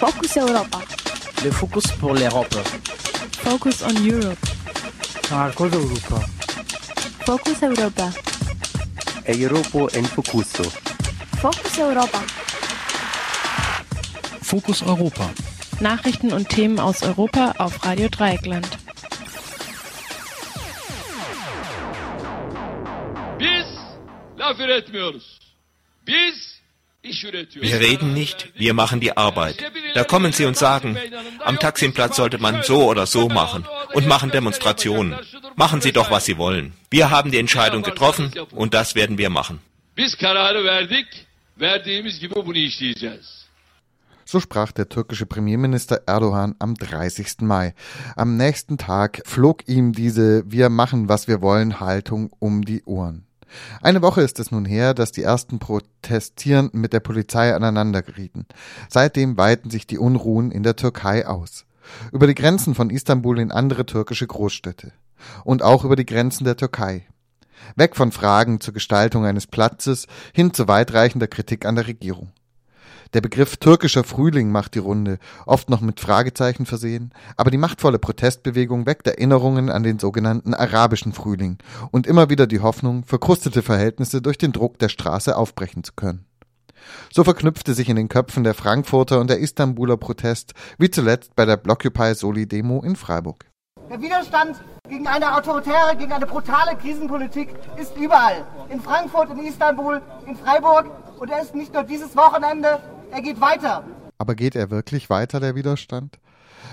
Focus Europa. Le Focus pour l'Europe. Focus on Europe. Marcos Europa. Focus Europa. Europa en Focuso. Focus Europa. Fokus Europa. Nachrichten und Themen aus Europa auf Radio Dreieckland. Biz laf üretmiyoruz. Biz iş üretiyoruz. Wir reden nicht, wir machen die Arbeit. Da kommen sie und sagen, am Taksimplatz sollte man so oder so machen und machen Demonstrationen. Machen Sie doch, was Sie wollen. Wir haben die Entscheidung getroffen und das werden wir machen. So sprach der türkische Premierminister Erdogan am 30. Mai. Am nächsten Tag flog ihm diese Wir machen, was wir wollen Haltung um die Ohren. Eine Woche ist es nun her, dass die ersten Protestierenden mit der Polizei aneinander gerieten. Seitdem weiten sich die Unruhen in der Türkei aus. Über die Grenzen von Istanbul in andere türkische Großstädte. Und auch über die Grenzen der Türkei. Weg von Fragen zur Gestaltung eines Platzes hin zu weitreichender Kritik an der Regierung. Der Begriff türkischer Frühling macht die Runde, oft noch mit Fragezeichen versehen, aber die machtvolle Protestbewegung weckt Erinnerungen an den sogenannten arabischen Frühling und immer wieder die Hoffnung, verkrustete Verhältnisse durch den Druck der Straße aufbrechen zu können. So verknüpfte sich in den Köpfen der Frankfurter und der Istanbuler Protest, wie zuletzt bei der Blockupy Soli Demo in Freiburg. Der Widerstand gegen eine autoritäre, gegen eine brutale Krisenpolitik ist überall. In Frankfurt, in Istanbul, in Freiburg. Und er ist nicht nur dieses Wochenende, er geht weiter. Aber geht er wirklich weiter, der Widerstand?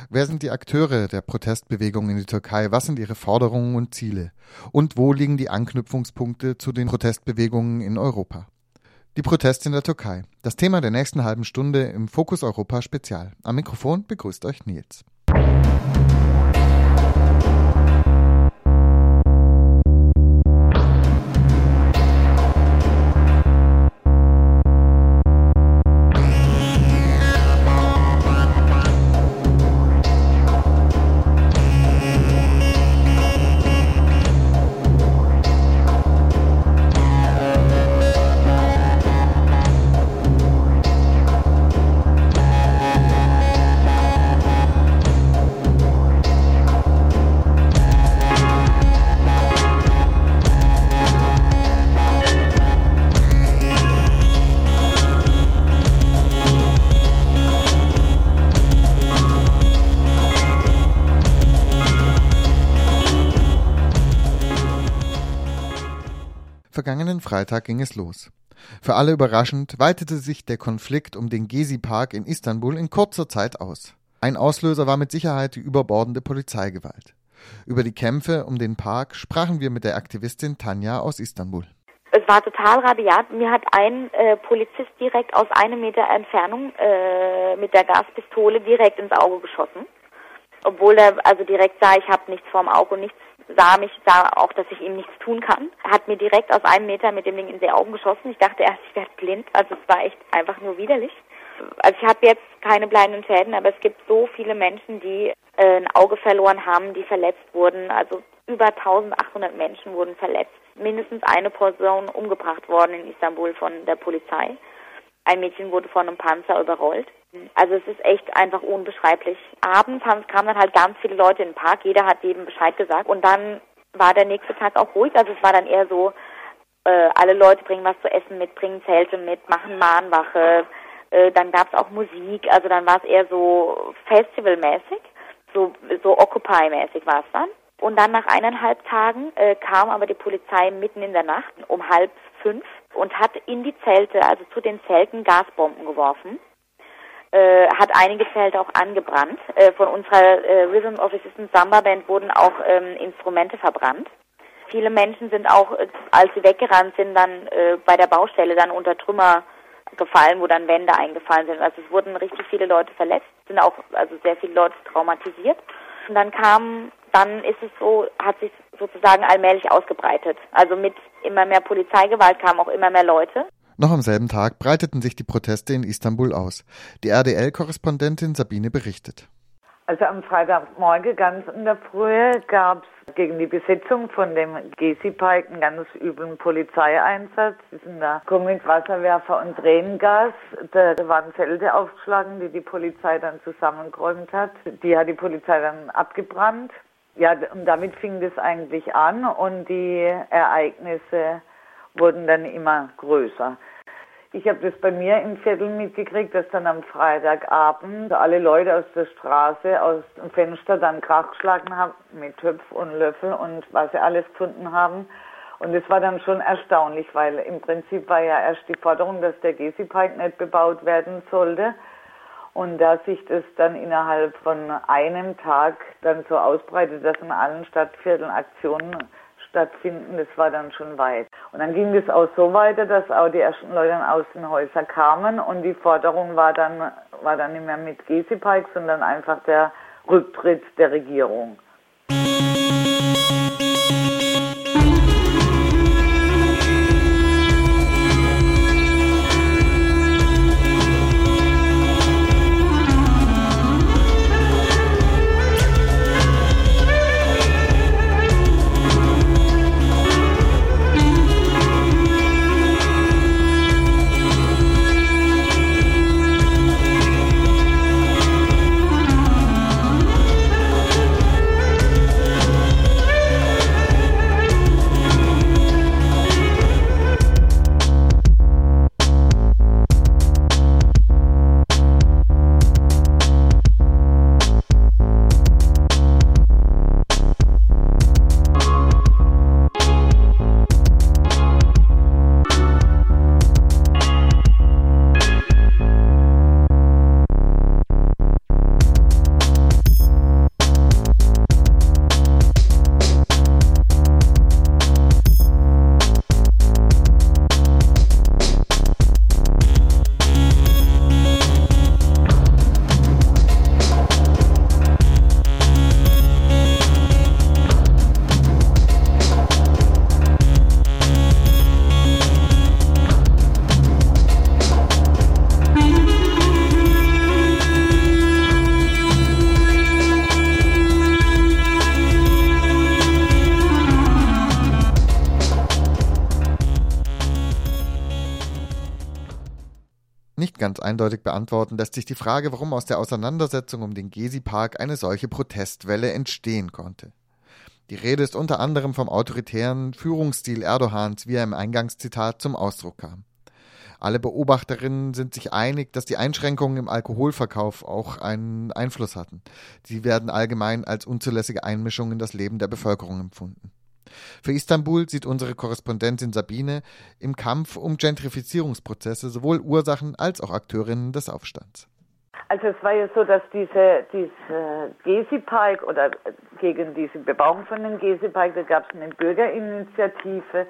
Wer sind die Akteure der Protestbewegung in die Türkei? Was sind ihre Forderungen und Ziele? Und wo liegen die Anknüpfungspunkte zu den Protestbewegungen in Europa? Die Proteste in der Türkei. Das Thema der nächsten halben Stunde im Fokus Europa Spezial. Am Mikrofon begrüßt euch Nils. Vergangenen Freitag ging es los. Für alle überraschend weitete sich der Konflikt um den Gezi-Park in Istanbul in kurzer Zeit aus. Ein Auslöser war mit Sicherheit die überbordende Polizeigewalt. Über die Kämpfe um den Park sprachen wir mit der Aktivistin Tanja aus Istanbul. Es war total rabiat. Mir hat ein äh, Polizist direkt aus einem Meter Entfernung äh, mit der Gaspistole direkt ins Auge geschossen. Obwohl er also direkt sah, ich habe nichts vorm Auge und nichts sah mich, sah auch, dass ich ihm nichts tun kann. Hat mir direkt aus einem Meter mit dem Ding in die Augen geschossen. Ich dachte erst, ich werde blind. Also es war echt einfach nur widerlich. Also ich habe jetzt keine bleibenden Schäden, aber es gibt so viele Menschen, die äh, ein Auge verloren haben, die verletzt wurden. Also über 1800 Menschen wurden verletzt. Mindestens eine Person umgebracht worden in Istanbul von der Polizei. Ein Mädchen wurde von einem Panzer überrollt. Also es ist echt einfach unbeschreiblich. Abends kamen dann halt ganz viele Leute in den Park, jeder hat jedem Bescheid gesagt und dann war der nächste Tag auch ruhig. Also es war dann eher so, äh, alle Leute bringen was zu essen mit, bringen Zelte mit, machen Mahnwache. Äh, dann gab es auch Musik, also dann war es eher so festivalmäßig, so, so Occupy-mäßig war es dann. Und dann nach eineinhalb Tagen äh, kam aber die Polizei mitten in der Nacht um halb fünf und hat in die Zelte, also zu den Zelten Gasbomben geworfen äh, hat einige Zelte auch angebrannt. Äh, von unserer äh, Rhythm of Resistance Samba Band wurden auch ähm, Instrumente verbrannt. Viele Menschen sind auch, äh, als sie weggerannt sind, dann äh, bei der Baustelle dann unter Trümmer gefallen, wo dann Wände eingefallen sind. Also es wurden richtig viele Leute verletzt, sind auch also sehr viele Leute traumatisiert. Und dann kam, dann ist es so, hat sich sozusagen allmählich ausgebreitet. Also mit immer mehr Polizeigewalt kamen auch immer mehr Leute. Noch am selben Tag breiteten sich die Proteste in Istanbul aus. Die RDL-Korrespondentin Sabine berichtet. Also am Freitagmorgen ganz in der Früh gab es gegen die Besetzung von dem Gesi-Pike einen ganz üblen Polizeieinsatz. Die sind da gekommen mit Wasserwerfer und Tränengas. Da waren Zelte aufgeschlagen, die die Polizei dann zusammengeräumt hat. Die hat die Polizei dann abgebrannt. Ja, und damit fing das eigentlich an und die Ereignisse wurden dann immer größer. Ich habe das bei mir im Viertel mitgekriegt, dass dann am Freitagabend alle Leute aus der Straße, aus dem Fenster dann Krach geschlagen haben mit Töpf und Löffel und was sie alles gefunden haben. Und es war dann schon erstaunlich, weil im Prinzip war ja erst die Forderung, dass der Gezi-Pike nicht bebaut werden sollte. Und da sich das dann innerhalb von einem Tag dann so ausbreitet, dass in allen Stadtvierteln Aktionen stattfinden, das war dann schon weit. Und dann ging es auch so weiter, dass auch die ersten Leute aus den Häusern kamen und die Forderung war dann, war dann nicht mehr mit Gezi-Pike, sondern einfach der Rücktritt der Regierung. Nicht ganz eindeutig beantworten lässt sich die Frage, warum aus der Auseinandersetzung um den Gezi-Park eine solche Protestwelle entstehen konnte. Die Rede ist unter anderem vom autoritären Führungsstil Erdogans, wie er im Eingangszitat zum Ausdruck kam. Alle Beobachterinnen sind sich einig, dass die Einschränkungen im Alkoholverkauf auch einen Einfluss hatten. Sie werden allgemein als unzulässige Einmischung in das Leben der Bevölkerung empfunden. Für Istanbul sieht unsere Korrespondentin Sabine im Kampf um Gentrifizierungsprozesse sowohl Ursachen als auch Akteurinnen des Aufstands. Also es war ja so, dass diese, diese Gezi-Pike oder gegen diese Bebauung von dem Gezi-Pike, da gab es eine Bürgerinitiative,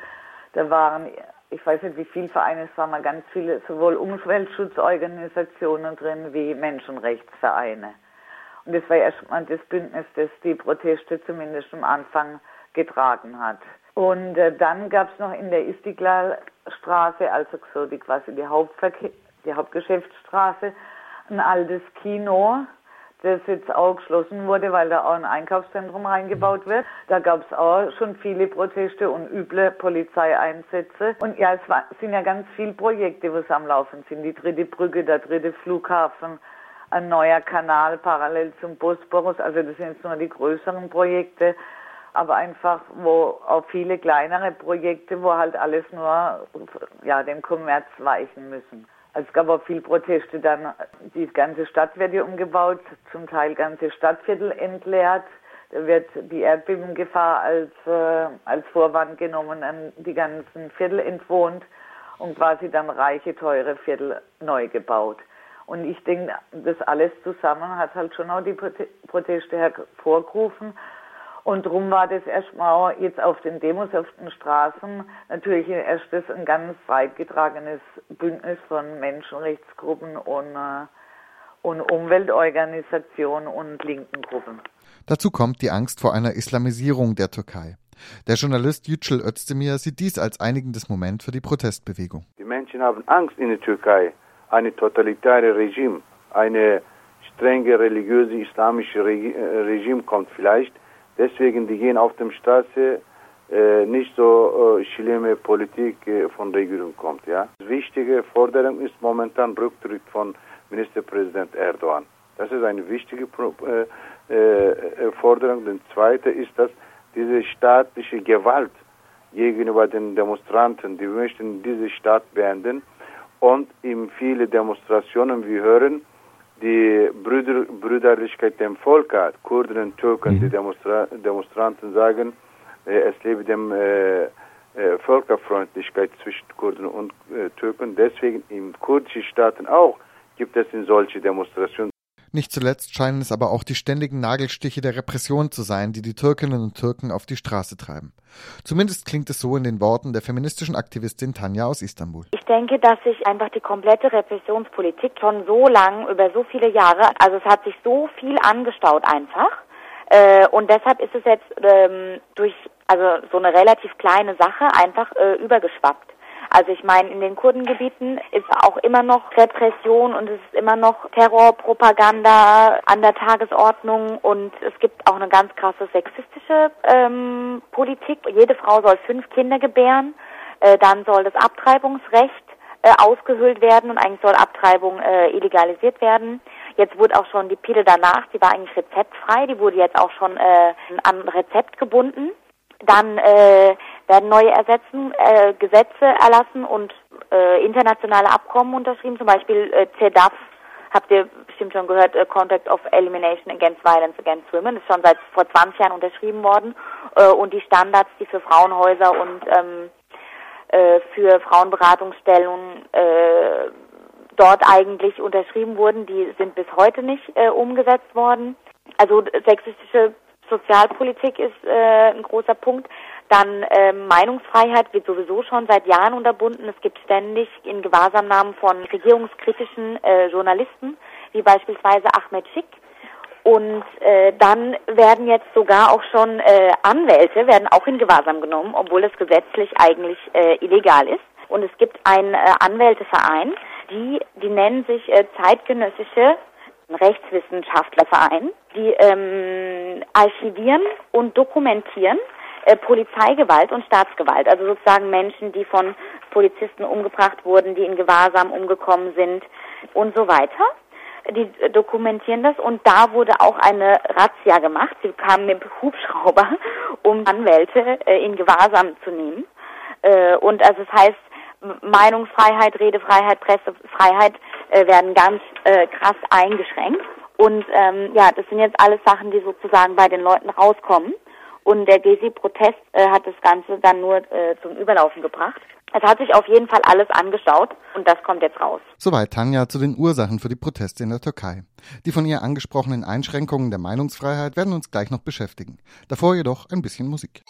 da waren, ich weiß nicht wie viele Vereine, es waren mal ganz viele, sowohl Umweltschutzorganisationen drin wie Menschenrechtsvereine. Und das war erstmal das Bündnis, das die Proteste zumindest am Anfang getragen hat. Und äh, dann gab es noch in der Istiklal-Straße, also so die quasi die, Hauptverke die Hauptgeschäftsstraße, ein altes Kino, das jetzt auch geschlossen wurde, weil da auch ein Einkaufszentrum reingebaut wird. Da gab es auch schon viele Proteste und üble Polizeieinsätze. Und ja, es war, sind ja ganz viele Projekte, was am Laufen sind. Die dritte Brücke, der dritte Flughafen, ein neuer Kanal parallel zum Bosporus. Also das sind jetzt nur die größeren Projekte aber einfach, wo auch viele kleinere Projekte, wo halt alles nur ja, dem Kommerz weichen müssen. Also es gab auch viel Proteste dann, die ganze Stadt wird hier umgebaut, zum Teil ganze Stadtviertel entleert. Da wird die Erdbebengefahr als, äh, als Vorwand genommen, an die ganzen Viertel entwohnt und quasi dann reiche, teure Viertel neu gebaut. Und ich denke, das alles zusammen hat halt schon auch die Proteste hervorgerufen. Und darum war das erstmal jetzt auf den Demos, auf den Straßen natürlich erstes ein ganz weit getragenes Bündnis von Menschenrechtsgruppen und, äh, und Umweltorganisationen und linken Gruppen. Dazu kommt die Angst vor einer Islamisierung der Türkei. Der Journalist Yücel Özdemir sieht dies als einigendes Moment für die Protestbewegung. Die Menschen haben Angst in der Türkei, eine totalitäre Regime, eine strenge religiöse islamische Reg Regime kommt vielleicht. Deswegen, die gehen auf der Straße, äh, nicht so äh, schlimme Politik äh, von Regierung kommt. Ja. Wichtige Forderung ist momentan Rücktritt von Ministerpräsident Erdogan. Das ist eine wichtige Pro äh, äh, Forderung. Die zweite ist, dass diese staatliche Gewalt gegenüber den Demonstranten, die möchten diese Staat beenden und in viele Demonstrationen, wir hören, die Brüder, Brüderlichkeit dem Volk hat, Kurden und Türken, die Demonstra Demonstranten sagen, äh, es lebe dem äh, äh, Völkerfreundlichkeit zwischen Kurden und äh, Türken. Deswegen in kurdischen Staaten auch gibt es in solche Demonstrationen. Nicht zuletzt scheinen es aber auch die ständigen Nagelstiche der Repression zu sein, die die Türkinnen und Türken auf die Straße treiben. Zumindest klingt es so in den Worten der feministischen Aktivistin Tanja aus Istanbul. Ich denke, dass sich einfach die komplette Repressionspolitik schon so lang, über so viele Jahre, also es hat sich so viel angestaut einfach. Äh, und deshalb ist es jetzt ähm, durch also so eine relativ kleine Sache einfach äh, übergeschwappt. Also ich meine, in den Kurdengebieten ist auch immer noch Repression und es ist immer noch Terrorpropaganda an der Tagesordnung und es gibt auch eine ganz krasse sexistische ähm, Politik. Jede Frau soll fünf Kinder gebären, äh, dann soll das Abtreibungsrecht äh, ausgehöhlt werden und eigentlich soll Abtreibung äh, illegalisiert werden. Jetzt wurde auch schon die Pille danach, die war eigentlich rezeptfrei, die wurde jetzt auch schon äh, an Rezept gebunden. Dann äh, werden neue Ersetzen, äh, Gesetze erlassen und äh, internationale Abkommen unterschrieben, zum Beispiel äh, CEDAW, habt ihr bestimmt schon gehört, äh, Contact of Elimination Against Violence Against Women, ist schon seit vor 20 Jahren unterschrieben worden äh, und die Standards, die für Frauenhäuser und ähm, äh, für Frauenberatungsstellen äh, dort eigentlich unterschrieben wurden, die sind bis heute nicht äh, umgesetzt worden. Also sexistische Sozialpolitik ist äh, ein großer Punkt. Dann äh, Meinungsfreiheit wird sowieso schon seit Jahren unterbunden. Es gibt ständig in Gewahrsamnahmen von regierungskritischen äh, Journalisten, wie beispielsweise Ahmed Schick. Und äh, dann werden jetzt sogar auch schon äh, Anwälte werden auch in Gewahrsam genommen, obwohl es gesetzlich eigentlich äh, illegal ist. Und es gibt einen äh, Anwälteverein, die die nennen sich äh, zeitgenössische Rechtswissenschaftlerverein, die ähm, archivieren und dokumentieren äh, Polizeigewalt und Staatsgewalt, also sozusagen Menschen, die von Polizisten umgebracht wurden, die in Gewahrsam umgekommen sind und so weiter. Die dokumentieren das und da wurde auch eine Razzia gemacht. Sie kamen mit Hubschrauber, um Anwälte äh, in Gewahrsam zu nehmen. Äh, und also das heißt, Meinungsfreiheit, Redefreiheit, Pressefreiheit werden ganz krass eingeschränkt. Und ähm, ja, das sind jetzt alles Sachen, die sozusagen bei den Leuten rauskommen. Und der Gezi-Protest äh, hat das Ganze dann nur äh, zum Überlaufen gebracht. Es hat sich auf jeden Fall alles angeschaut und das kommt jetzt raus. Soweit Tanja zu den Ursachen für die Proteste in der Türkei. Die von ihr angesprochenen Einschränkungen der Meinungsfreiheit werden uns gleich noch beschäftigen. Davor jedoch ein bisschen Musik.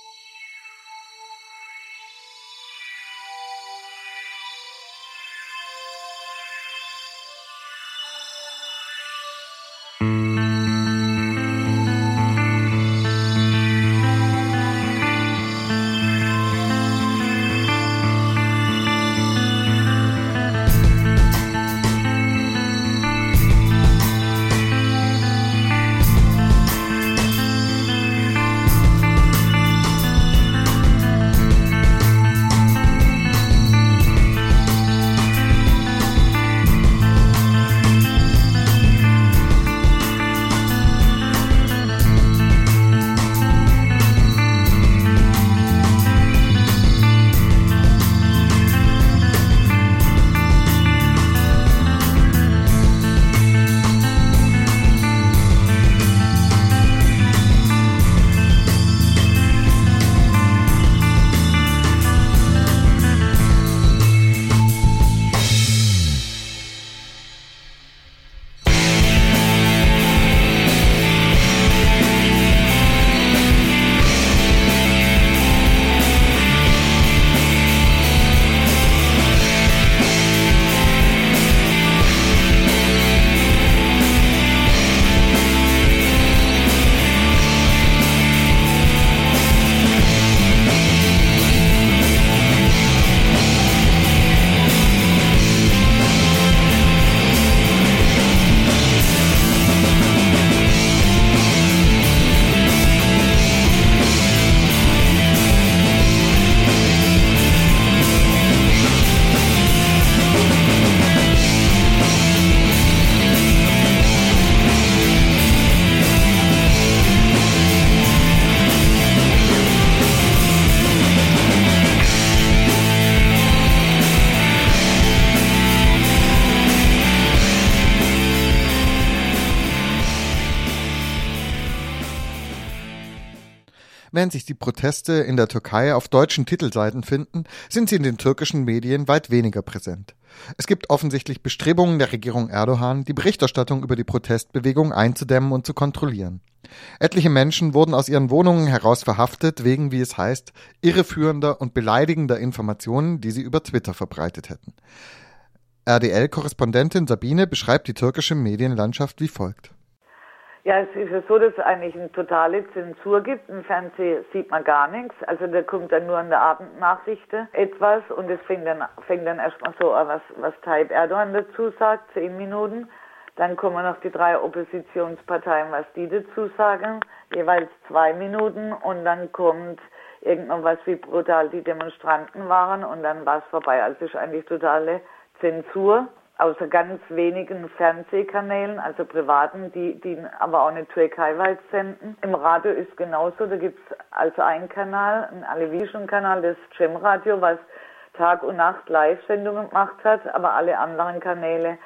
Während sich die Proteste in der Türkei auf deutschen Titelseiten finden, sind sie in den türkischen Medien weit weniger präsent. Es gibt offensichtlich Bestrebungen der Regierung Erdogan, die Berichterstattung über die Protestbewegung einzudämmen und zu kontrollieren. Etliche Menschen wurden aus ihren Wohnungen heraus verhaftet, wegen, wie es heißt, irreführender und beleidigender Informationen, die sie über Twitter verbreitet hätten. RDL-Korrespondentin Sabine beschreibt die türkische Medienlandschaft wie folgt. Ja, es ist ja so, dass es eigentlich eine totale Zensur gibt. Im Fernsehen sieht man gar nichts. Also da kommt dann nur an der Abendnachrichten etwas und es fängt dann, fängt dann erstmal so an, was, was Tayyip Erdogan dazu sagt, zehn Minuten. Dann kommen noch die drei Oppositionsparteien, was die dazu sagen, jeweils zwei Minuten und dann kommt irgendwas, wie brutal die Demonstranten waren und dann war es vorbei. Also es ist eigentlich totale Zensur außer ganz wenigen Fernsehkanälen, also privaten, die, die aber auch nicht türkeiweit senden. Im Radio ist genauso, da gibt's also einen Kanal, einen Alevision-Kanal, das Cem Radio, was Tag und Nacht Live-Sendungen gemacht hat, aber alle anderen Kanäle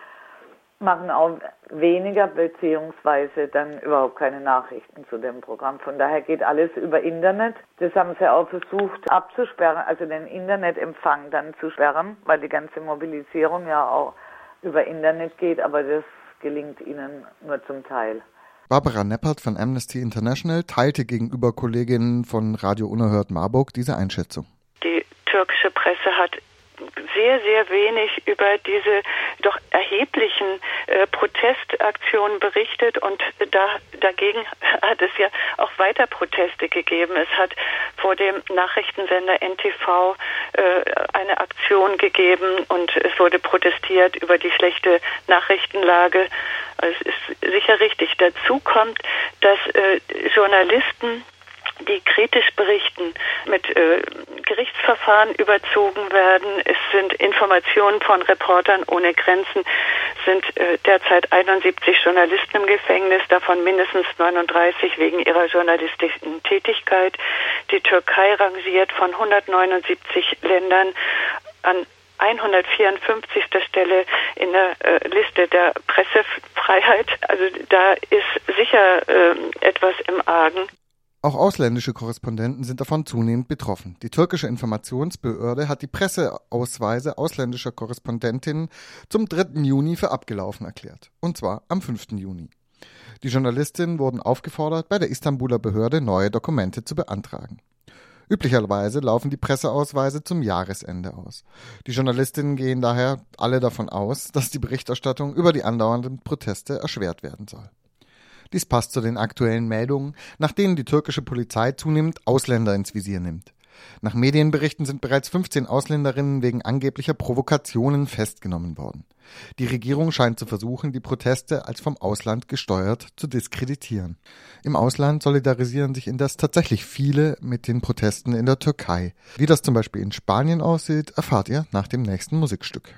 machen auch weniger beziehungsweise dann überhaupt keine Nachrichten zu dem Programm. Von daher geht alles über Internet. Das haben sie auch versucht abzusperren, also den Internetempfang dann zu sperren, weil die ganze Mobilisierung ja auch über Internet geht, aber das gelingt ihnen nur zum Teil. Barbara Neppert von Amnesty International teilte gegenüber Kolleginnen von Radio Unerhört Marburg diese Einschätzung. Die türkische Presse hat sehr, sehr wenig über diese doch erheblichen äh, Protestaktionen berichtet und da, dagegen hat es ja auch weiter Proteste gegeben. Es hat vor dem Nachrichtensender NTV äh, eine Aktion gegeben und es wurde protestiert über die schlechte Nachrichtenlage. Also es ist sicher richtig. Dazu kommt, dass äh, Journalisten die kritisch berichten, mit äh, Gerichtsverfahren überzogen werden. Es sind Informationen von Reportern ohne Grenzen, sind äh, derzeit 71 Journalisten im Gefängnis, davon mindestens 39 wegen ihrer journalistischen Tätigkeit. Die Türkei rangiert von 179 Ländern an 154. Stelle in der äh, Liste der Pressefreiheit. Also da ist sicher äh, etwas im Argen. Auch ausländische Korrespondenten sind davon zunehmend betroffen. Die türkische Informationsbehörde hat die Presseausweise ausländischer Korrespondentinnen zum 3. Juni für abgelaufen erklärt. Und zwar am 5. Juni. Die Journalistinnen wurden aufgefordert, bei der Istanbuler Behörde neue Dokumente zu beantragen. Üblicherweise laufen die Presseausweise zum Jahresende aus. Die Journalistinnen gehen daher alle davon aus, dass die Berichterstattung über die andauernden Proteste erschwert werden soll. Dies passt zu den aktuellen Meldungen, nach denen die türkische Polizei zunehmend Ausländer ins Visier nimmt. Nach Medienberichten sind bereits 15 Ausländerinnen wegen angeblicher Provokationen festgenommen worden. Die Regierung scheint zu versuchen, die Proteste als vom Ausland gesteuert zu diskreditieren. Im Ausland solidarisieren sich indes tatsächlich viele mit den Protesten in der Türkei. Wie das zum Beispiel in Spanien aussieht, erfahrt ihr nach dem nächsten Musikstück.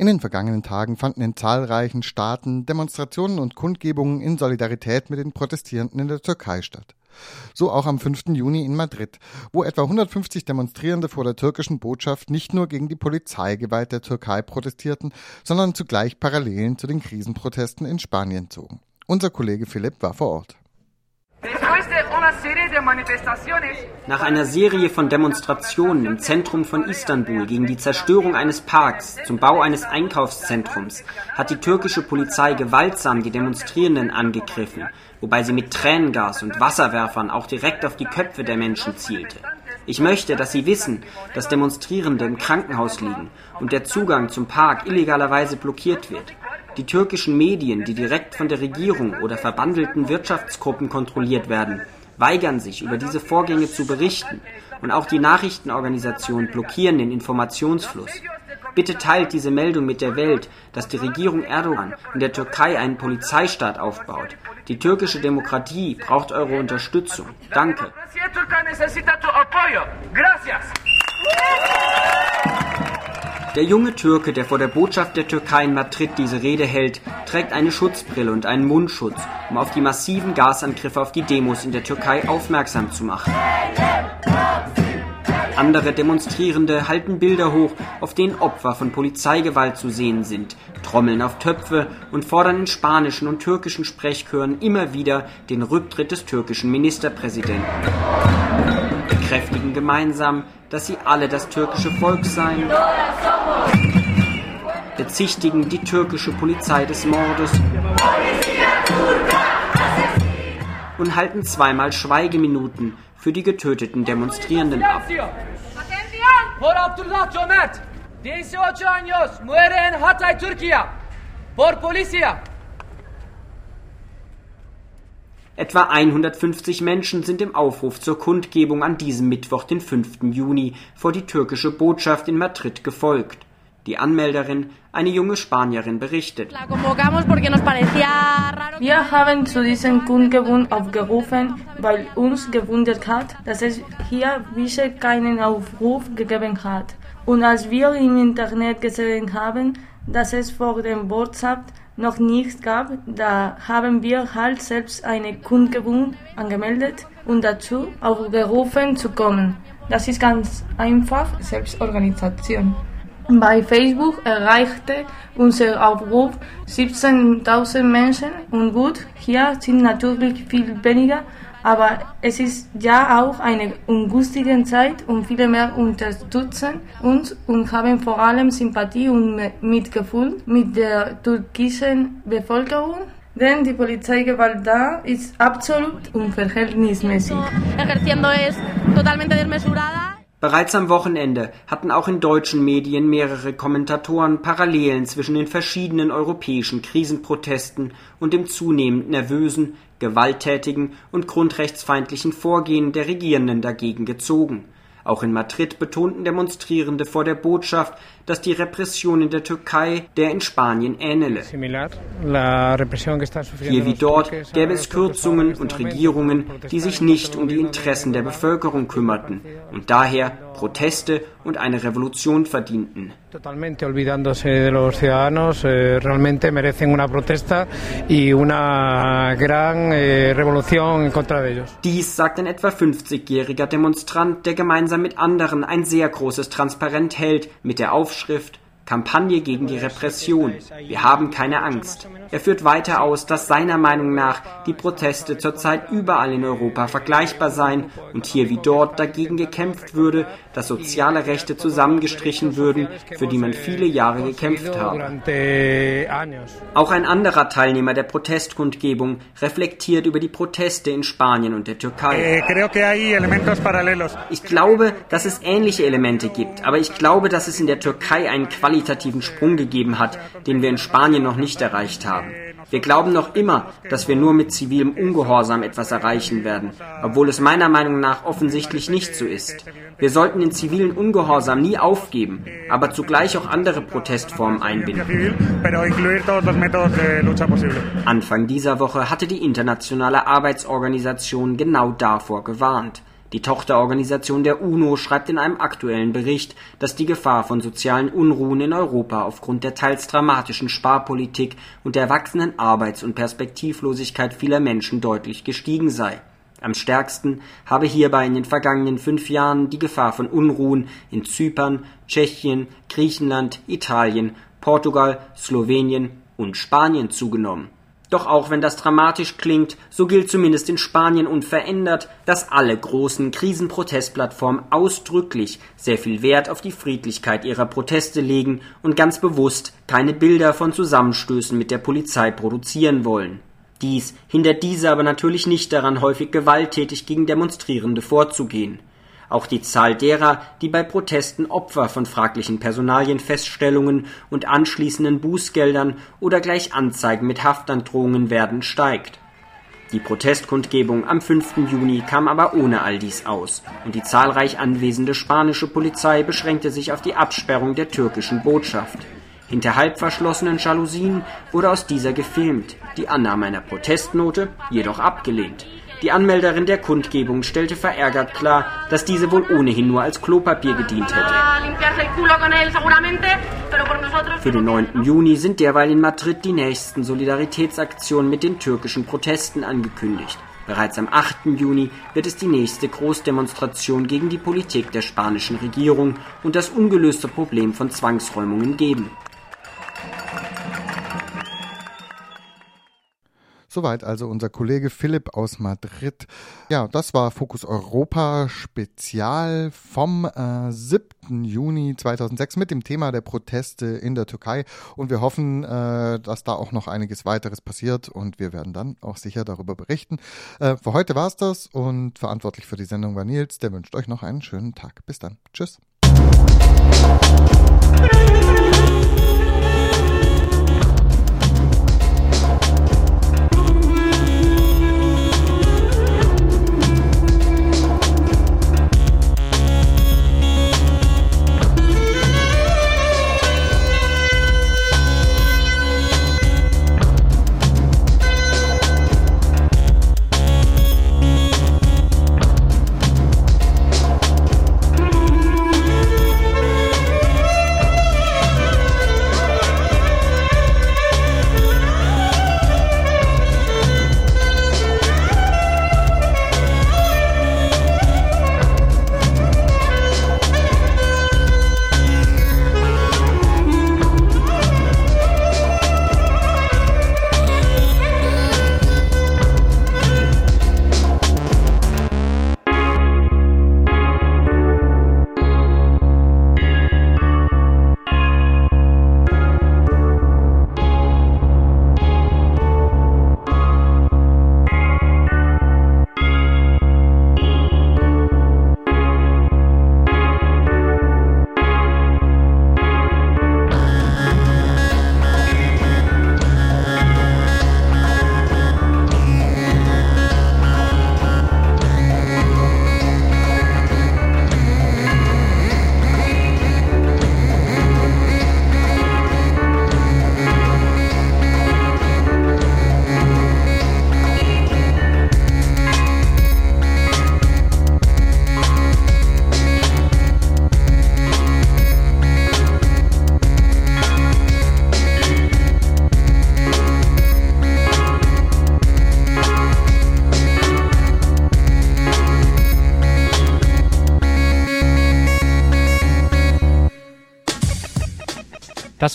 In den vergangenen Tagen fanden in zahlreichen Staaten Demonstrationen und Kundgebungen in Solidarität mit den Protestierenden in der Türkei statt. So auch am 5. Juni in Madrid, wo etwa 150 Demonstrierende vor der türkischen Botschaft nicht nur gegen die Polizeigewalt der Türkei protestierten, sondern zugleich Parallelen zu den Krisenprotesten in Spanien zogen. Unser Kollege Philipp war vor Ort. Nach einer Serie von Demonstrationen im Zentrum von Istanbul gegen die Zerstörung eines Parks zum Bau eines Einkaufszentrums hat die türkische Polizei gewaltsam die Demonstrierenden angegriffen, wobei sie mit Tränengas und Wasserwerfern auch direkt auf die Köpfe der Menschen zielte. Ich möchte, dass Sie wissen, dass Demonstrierende im Krankenhaus liegen und der Zugang zum Park illegalerweise blockiert wird. Die türkischen Medien, die direkt von der Regierung oder verbandelten Wirtschaftsgruppen kontrolliert werden, weigern sich, über diese Vorgänge zu berichten. Und auch die Nachrichtenorganisationen blockieren den Informationsfluss. Bitte teilt diese Meldung mit der Welt, dass die Regierung Erdogan in der Türkei einen Polizeistaat aufbaut. Die türkische Demokratie braucht eure Unterstützung. Danke. Der junge Türke, der vor der Botschaft der Türkei in Madrid diese Rede hält, trägt eine Schutzbrille und einen Mundschutz, um auf die massiven Gasangriffe auf die Demos in der Türkei aufmerksam zu machen. Andere Demonstrierende halten Bilder hoch, auf denen Opfer von Polizeigewalt zu sehen sind, trommeln auf Töpfe und fordern in spanischen und türkischen Sprechchören immer wieder den Rücktritt des türkischen Ministerpräsidenten. Bekräftigen gemeinsam, dass sie alle das türkische Volk seien, bezichtigen die türkische Polizei des Mordes. Und halten zweimal Schweigeminuten für die getöteten Demonstrierenden ab. Por Abdullah Etwa 150 Menschen sind dem Aufruf zur Kundgebung an diesem Mittwoch, den 5. Juni, vor die türkische Botschaft in Madrid gefolgt. Die Anmelderin, eine junge Spanierin, berichtet. Wir haben zu diesem Kundgebung aufgerufen, weil uns gewundert hat, dass es hier bisher keinen Aufruf gegeben hat. Und als wir im Internet gesehen haben, dass es vor dem Botschaft noch nichts gab, da haben wir halt selbst eine Kundgebung angemeldet und dazu aufgerufen zu kommen. Das ist ganz einfach Selbstorganisation. Bei Facebook erreichte unser Aufruf 17.000 Menschen und gut, hier sind natürlich viel weniger, aber es ist ja auch eine ungünstige Zeit und viele mehr unterstützen uns und haben vor allem Sympathie und Mitgefühl mit der türkischen Bevölkerung. Denn die Polizeigewalt da ist absolut unverhältnismäßig. Bereits am Wochenende hatten auch in deutschen Medien mehrere Kommentatoren Parallelen zwischen den verschiedenen europäischen Krisenprotesten und dem zunehmend nervösen, gewalttätigen und grundrechtsfeindlichen Vorgehen der Regierenden dagegen gezogen. Auch in Madrid betonten Demonstrierende vor der Botschaft, dass die Repression in der Türkei der in Spanien ähnele. Hier wie dort gäbe es Kürzungen und Regierungen, die sich nicht um die Interessen der Bevölkerung kümmerten und daher Proteste und eine Revolution verdienten. Totalmente olvidándose de los ciudadanos, eh, realmente merecen una protesta y una gran eh, revolución en contra de ellos. Dies sagt ein etwa 50-jähriger Demonstrant, der gemeinsam mit anderen ein sehr großes Transparent hält mit der Aufschrift Kampagne gegen die Repression. Wir haben keine Angst. Er führt weiter aus, dass seiner Meinung nach die Proteste zurzeit überall in Europa vergleichbar seien und hier wie dort dagegen gekämpft würde, dass soziale Rechte zusammengestrichen würden, für die man viele Jahre gekämpft habe. Auch ein anderer Teilnehmer der Protestkundgebung reflektiert über die Proteste in Spanien und der Türkei. Ich glaube, dass es ähnliche Elemente gibt, aber ich glaube, dass es in der Türkei einen qualitativen Sprung gegeben hat, den wir in Spanien noch nicht erreicht haben. Wir glauben noch immer, dass wir nur mit zivilem Ungehorsam etwas erreichen werden, obwohl es meiner Meinung nach offensichtlich nicht so ist. Wir sollten den zivilen Ungehorsam nie aufgeben, aber zugleich auch andere Protestformen einbinden. Anfang dieser Woche hatte die Internationale Arbeitsorganisation genau davor gewarnt. Die Tochterorganisation der UNO schreibt in einem aktuellen Bericht, dass die Gefahr von sozialen Unruhen in Europa aufgrund der teils dramatischen Sparpolitik und der wachsenden Arbeits- und Perspektivlosigkeit vieler Menschen deutlich gestiegen sei. Am stärksten habe hierbei in den vergangenen fünf Jahren die Gefahr von Unruhen in Zypern, Tschechien, Griechenland, Italien, Portugal, Slowenien und Spanien zugenommen doch auch wenn das dramatisch klingt, so gilt zumindest in Spanien unverändert, dass alle großen Krisenprotestplattformen ausdrücklich sehr viel Wert auf die Friedlichkeit ihrer Proteste legen und ganz bewusst keine Bilder von Zusammenstößen mit der Polizei produzieren wollen. Dies hindert diese aber natürlich nicht daran, häufig gewalttätig gegen Demonstrierende vorzugehen auch die Zahl derer, die bei Protesten Opfer von fraglichen Personalienfeststellungen und anschließenden Bußgeldern oder gleich Anzeigen mit Haftandrohungen werden, steigt. Die Protestkundgebung am 5. Juni kam aber ohne all dies aus, und die zahlreich anwesende spanische Polizei beschränkte sich auf die Absperrung der türkischen Botschaft. Hinter halb verschlossenen Jalousien wurde aus dieser gefilmt, die Annahme einer Protestnote jedoch abgelehnt. Die Anmelderin der Kundgebung stellte verärgert klar, dass diese wohl ohnehin nur als Klopapier gedient hätte. Für den 9. Juni sind derweil in Madrid die nächsten Solidaritätsaktionen mit den türkischen Protesten angekündigt. Bereits am 8. Juni wird es die nächste Großdemonstration gegen die Politik der spanischen Regierung und das ungelöste Problem von Zwangsräumungen geben. Soweit also unser Kollege Philipp aus Madrid. Ja, das war Fokus Europa Spezial vom äh, 7. Juni 2006 mit dem Thema der Proteste in der Türkei. Und wir hoffen, äh, dass da auch noch einiges weiteres passiert und wir werden dann auch sicher darüber berichten. Äh, für heute war es das und verantwortlich für die Sendung war Nils. Der wünscht euch noch einen schönen Tag. Bis dann. Tschüss.